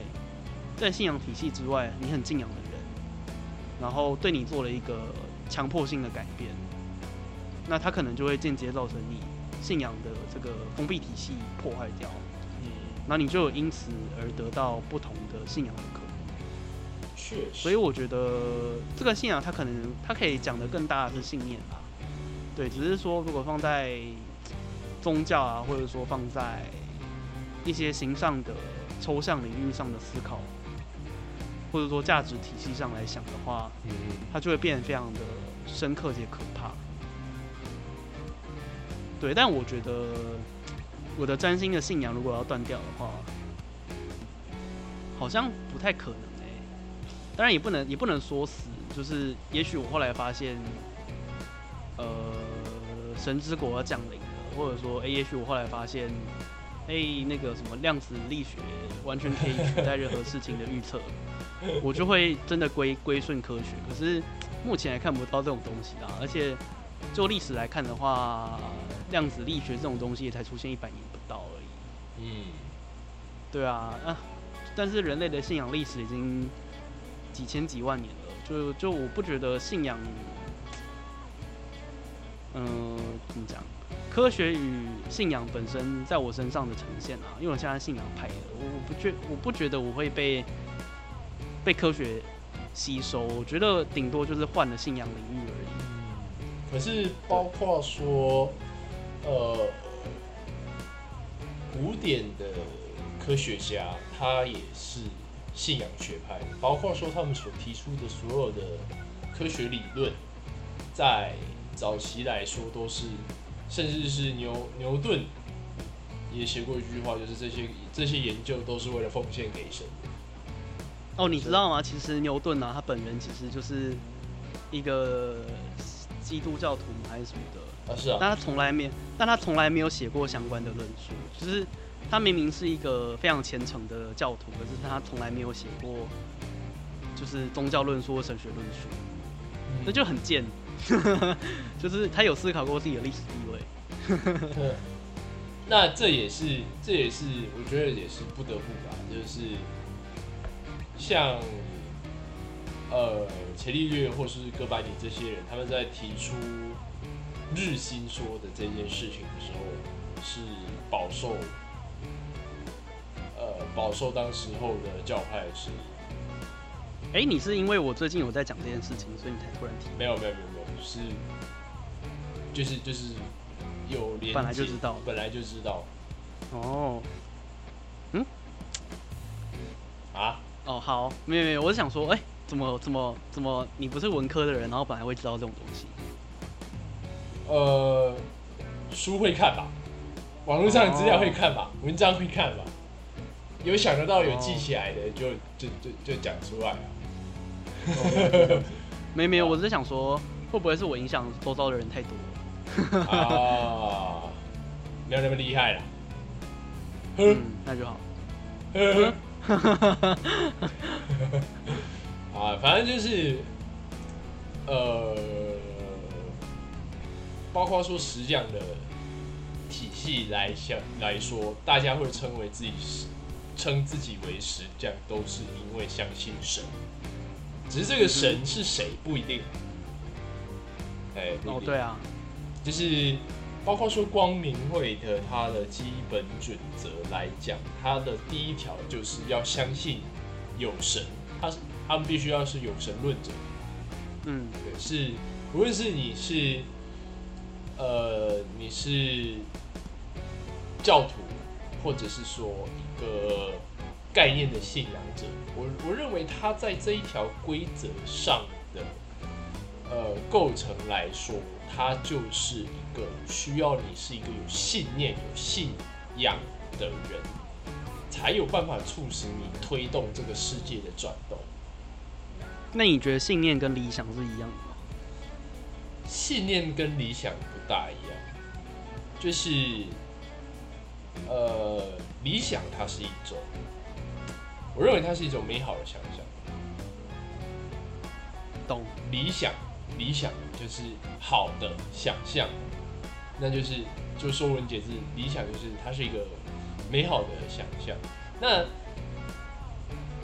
[SPEAKER 2] 在信仰体系之外，你很敬仰的人，然后对你做了一个强迫性的改变，那他可能就会间接造成你信仰的这个封闭体系破坏掉，那你就因此而得到不同的信仰的可能。所以我觉得这个信仰，它可能它可以讲的更大的是信念吧。对，只是说如果放在宗教啊，或者说放在一些形上的抽象领域上的思考，或者说价值体系上来想的话，嗯，它就会变得非常的深刻且可怕。对，但我觉得我的占星的信仰如果要断掉的话，好像不太可能。当然也不能也不能说死，就是也许我后来发现，呃，神之国要降临了，或者说，哎，也许我后来发现，哎，那个什么量子力学完全可以取代任何事情的预测，我就会真的归归顺科学。可是目前还看不到这种东西啦，而且就历史来看的话，量子力学这种东西才出现一百年不到而已。嗯，对啊，啊，但是人类的信仰历史已经。几千几万年了，就就我不觉得信仰嗯，怎么讲？科学与信仰本身在我身上的呈现啊，因为我现在信仰派的，我不觉我不觉得我会被被科学吸收，我觉得顶多就是换了信仰领域而已。
[SPEAKER 1] 可是包括说，呃，古典的科学家他也是信仰学派，包括说他们所提出的所有的科学理论，在早期来说都是。甚至是牛牛顿也写过一句话，就是这些这些研究都是为了奉献给神。
[SPEAKER 2] 哦，你知道吗？其实牛顿啊，他本人其实就是一个基督教徒还是什么的
[SPEAKER 1] 啊？是啊。
[SPEAKER 2] 但他从来没，但他从来没有写过相关的论述。就是他明明是一个非常虔诚的教徒，可是他从来没有写过就是宗教论述或神学论述，那就很贱。就是他有思考过自己的历史地位，
[SPEAKER 1] 那这也是这也是我觉得也是不得不吧，就是像呃钱利略或是哥白尼这些人，他们在提出日心说的这件事情的时候，是饱受呃饱受当时候的教派是。
[SPEAKER 2] 哎，你是因为我最近有在讲这件事情，所以你才突然提？
[SPEAKER 1] 没有没有没有没有，是就是就是有连
[SPEAKER 2] 本来就知道，
[SPEAKER 1] 本来就知道。
[SPEAKER 2] 哦，嗯，
[SPEAKER 1] 啊？
[SPEAKER 2] 哦，好，没有没有，我是想说，哎，怎么怎么怎么，你不是文科的人，然后本来会知道这种东西？
[SPEAKER 1] 呃，书会看吧，网络上的资料会看吧，文章会看吧，有想得到有记起来的，就就就就讲出来啊。
[SPEAKER 2] 没没有，我是想说，会不会是我影响周遭的人太多？
[SPEAKER 1] 啊，没有那么厉害了。
[SPEAKER 2] 嗯，那就好。
[SPEAKER 1] 啊，反正就是，呃，包括说石匠的体系来想来说，大家会称为自己是称自己为石匠，都是因为相信神。只是这个神是谁不一定，哎，
[SPEAKER 2] 哦，对啊，
[SPEAKER 1] 就是包括说光明会的它的基本准则来讲，它的第一条就是要相信有神，他们必须要是有神论者，
[SPEAKER 2] 嗯，
[SPEAKER 1] 对，是无论是你是呃你是教徒，或者是说一个。概念的信仰者，我我认为他在这一条规则上的呃构成来说，他就是一个需要你是一个有信念、有信仰的人，才有办法促使你推动这个世界的转动。
[SPEAKER 2] 那你觉得信念跟理想是一样的吗？
[SPEAKER 1] 信念跟理想不大一样，就是呃，理想它是一种。我认为它是一种美好的想象，
[SPEAKER 2] 懂？
[SPEAKER 1] 理想，理想就是好的想象，那就是就说文解字，理想就是它是一个美好的想象。那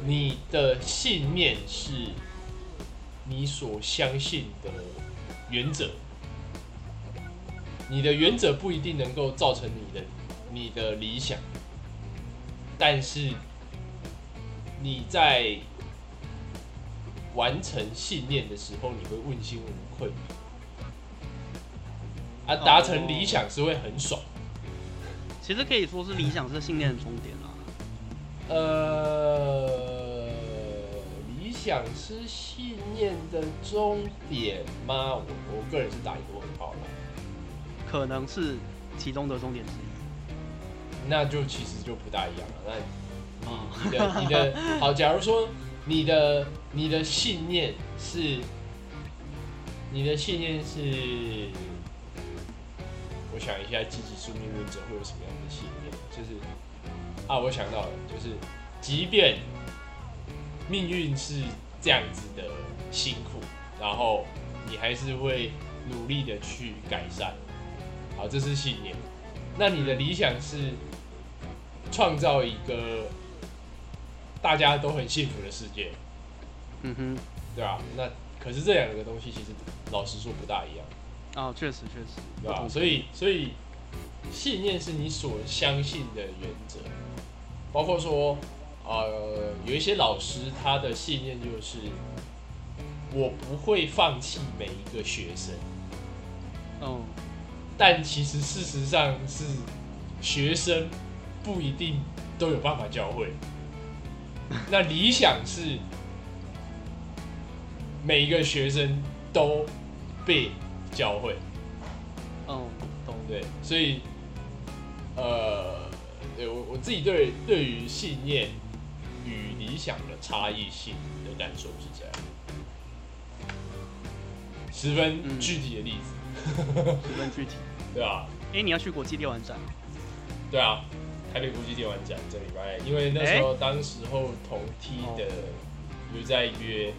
[SPEAKER 1] 你的信念是你所相信的原则，你的原则不一定能够造成你的你的理想，但是。你在完成信念的时候，你会问心无愧，啊，达成理想是会很爽。
[SPEAKER 2] 其实可以说是理想是信念的终点啊。
[SPEAKER 1] 呃，理想是信念的终点吗？我我个人是打一个问号了。
[SPEAKER 2] 可能是其中的终点之一。
[SPEAKER 1] 那就其实就不大一样了。那你的你的 好，假如说你的你的信念是，你的信念是，我想一下，积极宿命论者会有什么样的信念？就是啊，我想到了，就是即便命运是这样子的辛苦，然后你还是会努力的去改善。好，这是信念。那你的理想是创造一个。大家都很幸福的世界，
[SPEAKER 2] 嗯哼，
[SPEAKER 1] 对吧？那可是这两个东西其实老实说不大一样。
[SPEAKER 2] 哦，确实确实，
[SPEAKER 1] 对吧？所以所以信念是你所相信的原则，包括说，呃，有一些老师他的信念就是我不会放弃每一个学生。
[SPEAKER 2] 哦，
[SPEAKER 1] 但其实事实上是学生不一定都有办法教会。那理想是每一个学生都被教会。
[SPEAKER 2] 哦，懂
[SPEAKER 1] 对，所以呃，对我我自己对对于信念与理想的差异性的感受是这样，十分具体的例子。
[SPEAKER 2] 十分具体，
[SPEAKER 1] 对啊。
[SPEAKER 2] 哎，你要去国际电玩展？
[SPEAKER 1] 对啊，台北国际电玩展这礼拜，因为那时候当时候同梯的有在约，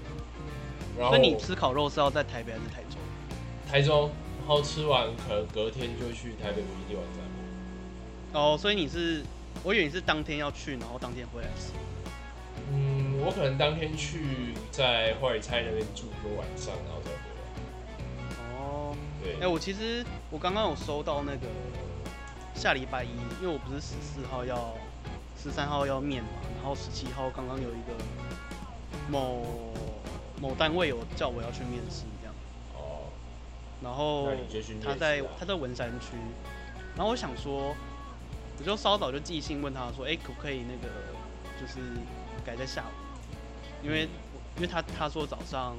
[SPEAKER 2] 然后你吃烤肉是要在台北还是台中？
[SPEAKER 1] 台中，然后吃完可能隔天就去台北国际电玩展。
[SPEAKER 2] 哦，所以你是，我以为你是当天要去，然后当天回来吃。
[SPEAKER 1] 嗯，我可能当天去在花菜那边住一个晚上，然后再回来。哦，对。
[SPEAKER 2] 哎，我其实我刚刚有收到那个下礼拜一，因为我不是十四号要十三号要面嘛，然后十七号刚刚有一个某某单位有叫我要去面试这样。哦。然后他在他在文山区，然后我想说，我就稍早就寄信问他说，哎，可不可以那个就是改在下午？因为因为他他说早上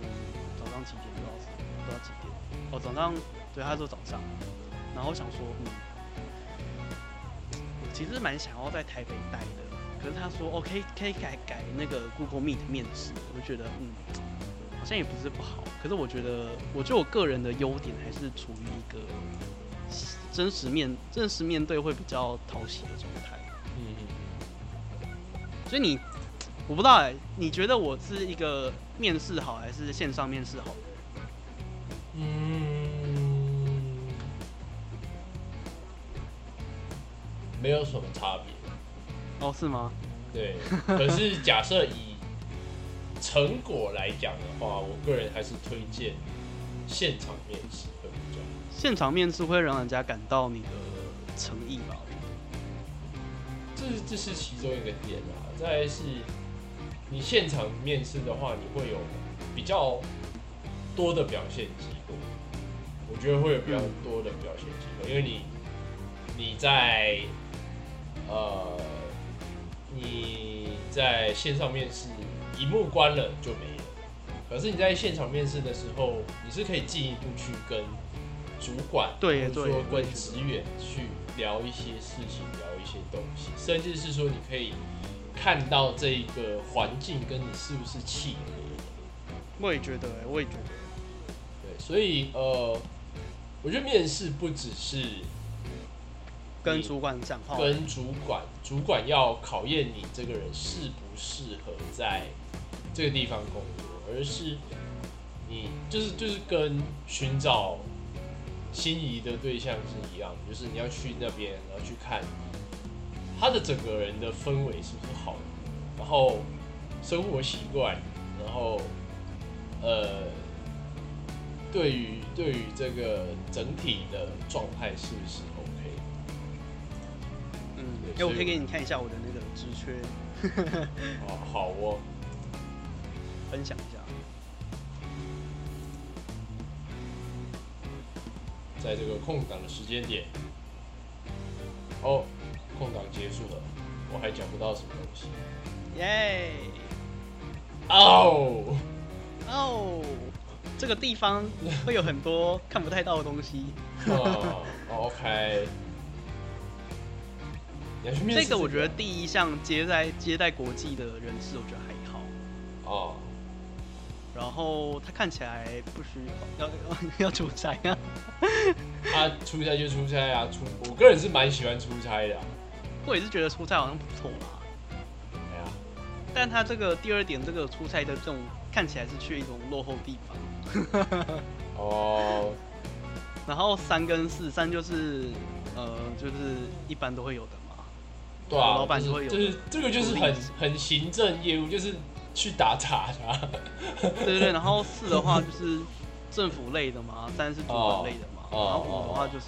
[SPEAKER 2] 早上几点多少多少几点？哦，早上。对，他说早上，然后我想说，嗯，我其实蛮想要在台北待的，可是他说，OK，可以改改那个 Google Meet 面试，我就觉得，嗯，好像也不是不好，可是我觉得，我觉得我个人的优点还是处于一个真实面真实面对会比较讨喜的状态。嗯，所以你，我不知道哎，你觉得我是一个面试好还是线上面试好？嗯。
[SPEAKER 1] 没有什么差别，
[SPEAKER 2] 哦，是吗？
[SPEAKER 1] 对，可是假设以成果来讲的话，我个人还是推荐现场面试会比较好。
[SPEAKER 2] 现场面试会让人家感到你的诚意吧？
[SPEAKER 1] 这这是其中一个点啊。再是，你现场面试的话，你会有比较多的表现机会。我觉得会有比较多的表现机会，因为你你在。呃，你在线上面试，一幕关了就没了。可是你在现场面试的时候，你是可以进一步去跟主管，
[SPEAKER 2] 对，
[SPEAKER 1] 说跟职员去聊一些事情，聊一些东西，甚至是说你可以看到这一个环境跟你是不是契合。
[SPEAKER 2] 我也觉得，我也觉得。
[SPEAKER 1] 对，所以呃，我觉得面试不只是。
[SPEAKER 2] 跟主管讲话，
[SPEAKER 1] 跟主管，主管要考验你这个人适不适合在这个地方工作，而是你就是就是跟寻找心仪的对象是一样，就是你要去那边，然后去看他的整个人的氛围是不是好，然后生活习惯，然后呃，对于对于这个整体的状态是不是？
[SPEAKER 2] 哎，我可以给你看一下我的那个职缺。
[SPEAKER 1] 哦，好哦，
[SPEAKER 2] 分享一下。
[SPEAKER 1] 在这个空档的时间点，哦，空档结束了，我还讲不到什么东西。
[SPEAKER 2] 耶！
[SPEAKER 1] 哦
[SPEAKER 2] 哦，这个地方会有很多看不太到的东西。
[SPEAKER 1] 哦，OK。
[SPEAKER 2] 这个我觉得第一项接待接待国际的人士，我觉得还好。哦。然后他看起来不需要要 要出差啊。
[SPEAKER 1] 他出差就出差啊，出我个人是蛮喜欢出差的。
[SPEAKER 2] 我也是觉得出差好像不错啦。
[SPEAKER 1] 对啊。
[SPEAKER 2] 但他这个第二点，这个出差的这种看起来是去一种落后地方。哦。然后三跟四，三就是呃，就是一般都会有的嘛。
[SPEAKER 1] 对啊，老板就会有，就是这个就是很很行政业务，就是去打杂的。
[SPEAKER 2] 对对对，然后四的话就是政府类的嘛，三是主管类的嘛，然后五的话就是，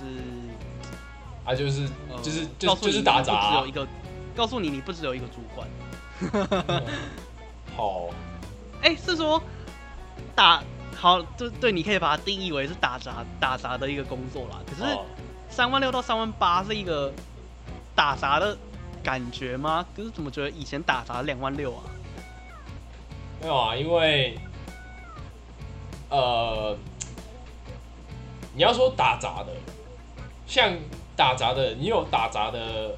[SPEAKER 1] 啊，就是就是就是就是打杂，
[SPEAKER 2] 只有一个，告诉你你不只有一个主管。
[SPEAKER 1] 好，
[SPEAKER 2] 哎，是说打好，就对，你可以把它定义为是打杂打杂的一个工作啦。可是三万六到三万八是一个打杂的感觉吗？可是怎么觉得以前打杂两万六啊？
[SPEAKER 1] 没有啊，因为呃。你要说打杂的，像打杂的，你有打杂的，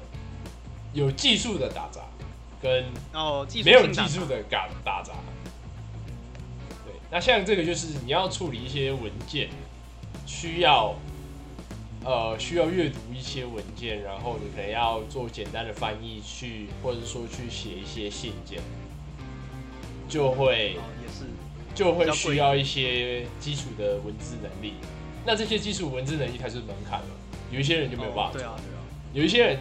[SPEAKER 1] 有技术的打杂，跟
[SPEAKER 2] 哦
[SPEAKER 1] 没有技术的打打杂。对，那像这个就是你要处理一些文件，需要呃需要阅读一些文件，然后你可能要做简单的翻译去，或者说去写一些信件，就会
[SPEAKER 2] 也是
[SPEAKER 1] 就会需要一些基础的文字能力。那这些基础文字能力才是门槛了，有一些人就没有办法。
[SPEAKER 2] 对啊，对啊。
[SPEAKER 1] 有一些人，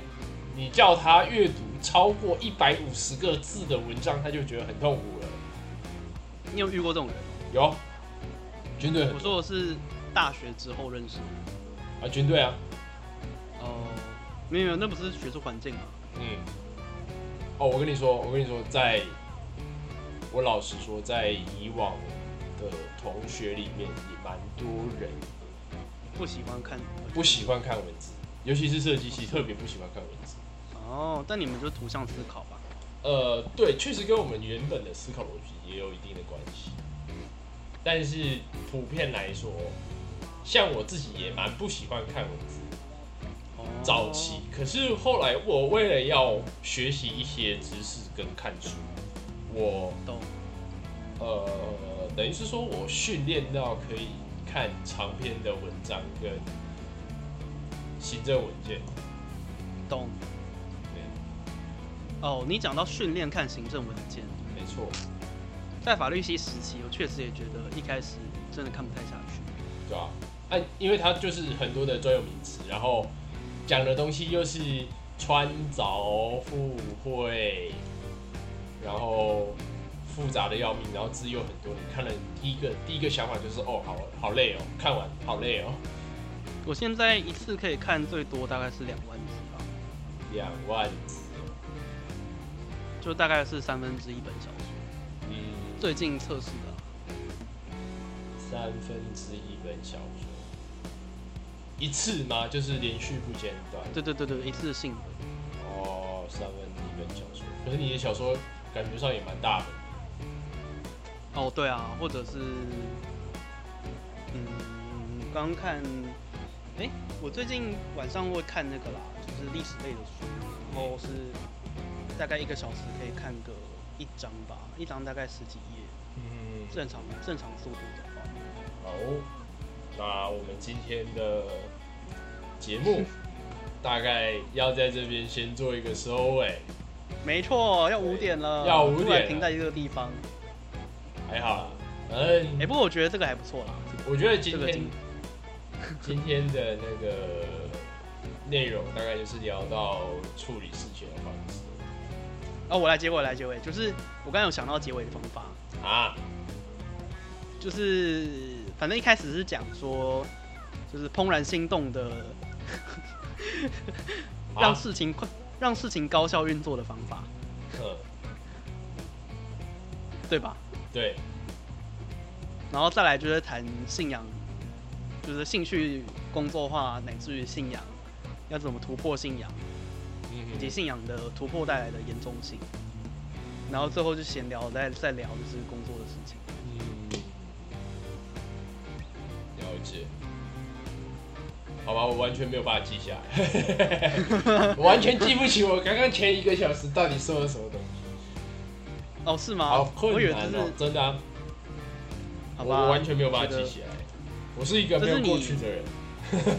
[SPEAKER 1] 你叫他阅读超过一百五十个字的文章，他就觉得很痛苦了。
[SPEAKER 2] 你有遇过这种人？
[SPEAKER 1] 有。军队。
[SPEAKER 2] 我说我是大学之后认识。
[SPEAKER 1] 啊，军队啊。
[SPEAKER 2] 哦，没有，那不是学术环境啊。
[SPEAKER 1] 嗯。哦，我跟你说，我跟你说，在，我老实说，在以往的同学里面，也蛮多人。
[SPEAKER 2] 不喜欢看，
[SPEAKER 1] 不喜欢看文字，尤其是设计系特别不喜欢看文字。
[SPEAKER 2] 哦，但你们就图像思考吧？
[SPEAKER 1] 呃，对，确实跟我们原本的思考逻辑也有一定的关系。但是普遍来说，像我自己也蛮不喜欢看文字。早期，可是后来我为了要学习一些知识跟看书，我
[SPEAKER 2] 懂。
[SPEAKER 1] 呃，等于是说我训练到可以。看长篇的文章跟行政文件，
[SPEAKER 2] 懂。哦，你讲到训练看行政文件，
[SPEAKER 1] 没错。
[SPEAKER 2] 在法律系时期，我确实也觉得一开始真的看不太下去。
[SPEAKER 1] 对啊，哎，因为它就是很多的专有名词，然后讲的东西又是穿凿附会，然后。复杂的要命，然后字又很多，你看了第一个第一个想法就是哦，好好累哦，看完好累哦。
[SPEAKER 2] 我现在一次可以看最多大概是两万字吧。
[SPEAKER 1] 两万字，
[SPEAKER 2] 就大概是三分之一本小说。嗯。最近测试的。
[SPEAKER 1] 三分之一本小说。一次吗？就是连续不间断。
[SPEAKER 2] 对对对对，一次性的。
[SPEAKER 1] 哦，三分之一本小说，可是你的小说感觉上也蛮大的。
[SPEAKER 2] 哦，对啊，或者是，嗯，刚看，哎，我最近晚上会看那个啦，就是历史类的书，然后是大概一个小时可以看个一章吧，一章大概十几页，嗯，正常正常速度的话。
[SPEAKER 1] 好，那我们今天的节目 大概要在这边先做一个收尾。
[SPEAKER 2] 没错，要五点了，
[SPEAKER 1] 要五点，
[SPEAKER 2] 停在这个地方。
[SPEAKER 1] 还好，嗯，
[SPEAKER 2] 哎，不过我觉得这个还不错啦。
[SPEAKER 1] 我觉得今天 今天的那个内容大概就是聊到处理事情的方式。
[SPEAKER 2] 哦，我来结尾，我来结尾，就是我刚刚有想到结尾的方法。啊，就是反正一开始是讲说，就是怦然心动的，让事情快，让事情高效运作的方法，对吧？
[SPEAKER 1] 对，
[SPEAKER 2] 然后再来就是谈信仰，就是兴趣工作化，乃至于信仰要怎么突破信仰，以及信仰的突破带来的严重性。然后最后就闲聊，再再聊就是工作的事情。嗯，
[SPEAKER 1] 了解。好吧，我完全没有办法记下来，我完全记不起我刚刚前一个小时到底说了什么东西。
[SPEAKER 2] 哦，是吗？
[SPEAKER 1] 好困难哦，真的啊。
[SPEAKER 2] 好
[SPEAKER 1] 吧，我完全没有办法记起来。我是一个没有过去的人。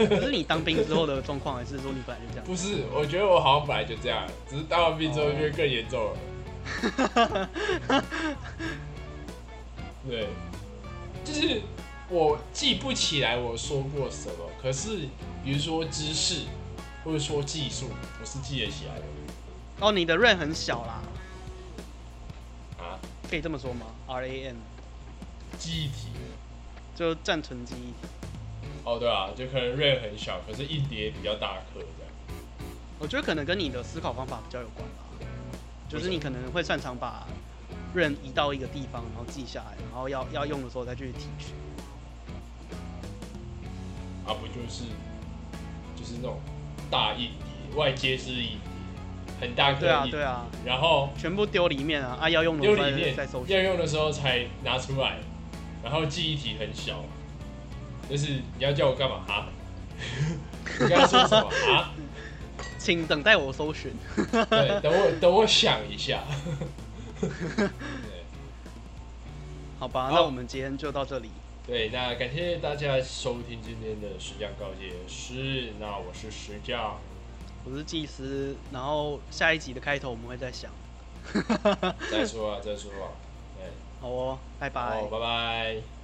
[SPEAKER 2] 可是你当兵之后的状况，还是说你本来就这样？
[SPEAKER 1] 不是，我觉得我好像本来就这样，只是当完兵之后就更严重了。对，就是我记不起来我说过什么，可是比如说知识或者说技术，我是记得起来的。
[SPEAKER 2] 哦，你的 RAM 很小啦。
[SPEAKER 1] 啊，
[SPEAKER 2] 可以这么说吗？RAM，
[SPEAKER 1] 记忆体，
[SPEAKER 2] 就暂存记忆体。
[SPEAKER 1] 哦，对啊，就可能 RAM 很小，可是硬碟比较大颗这样。
[SPEAKER 2] 我觉得可能跟你的思考方法比较有关吧，就是你可能会擅长把 RAM 移到一个地方，然后记下来，然后要要用的时候再去提取。
[SPEAKER 1] 啊，不就是就是那种大硬碟，外接是硬碟，很大颗
[SPEAKER 2] 对啊，对啊，
[SPEAKER 1] 然后
[SPEAKER 2] 全部丢里面啊，啊要用的
[SPEAKER 1] 丢里面
[SPEAKER 2] 再收
[SPEAKER 1] 要用的时候才拿出来，然后记忆体很小，就是你要叫我干嘛啊？你刚才说什么啊？
[SPEAKER 2] 请等待我搜寻。
[SPEAKER 1] 对，等我等我想一下。
[SPEAKER 2] 好吧，那我们今天就到这里。
[SPEAKER 1] 对，那感谢大家收听今天的石匠告诫师。那我是石匠，
[SPEAKER 2] 我是祭司。然后下一集的开头我们会再想。
[SPEAKER 1] 再说啊，再说啊。
[SPEAKER 2] 好哦，拜拜。
[SPEAKER 1] 好，拜拜。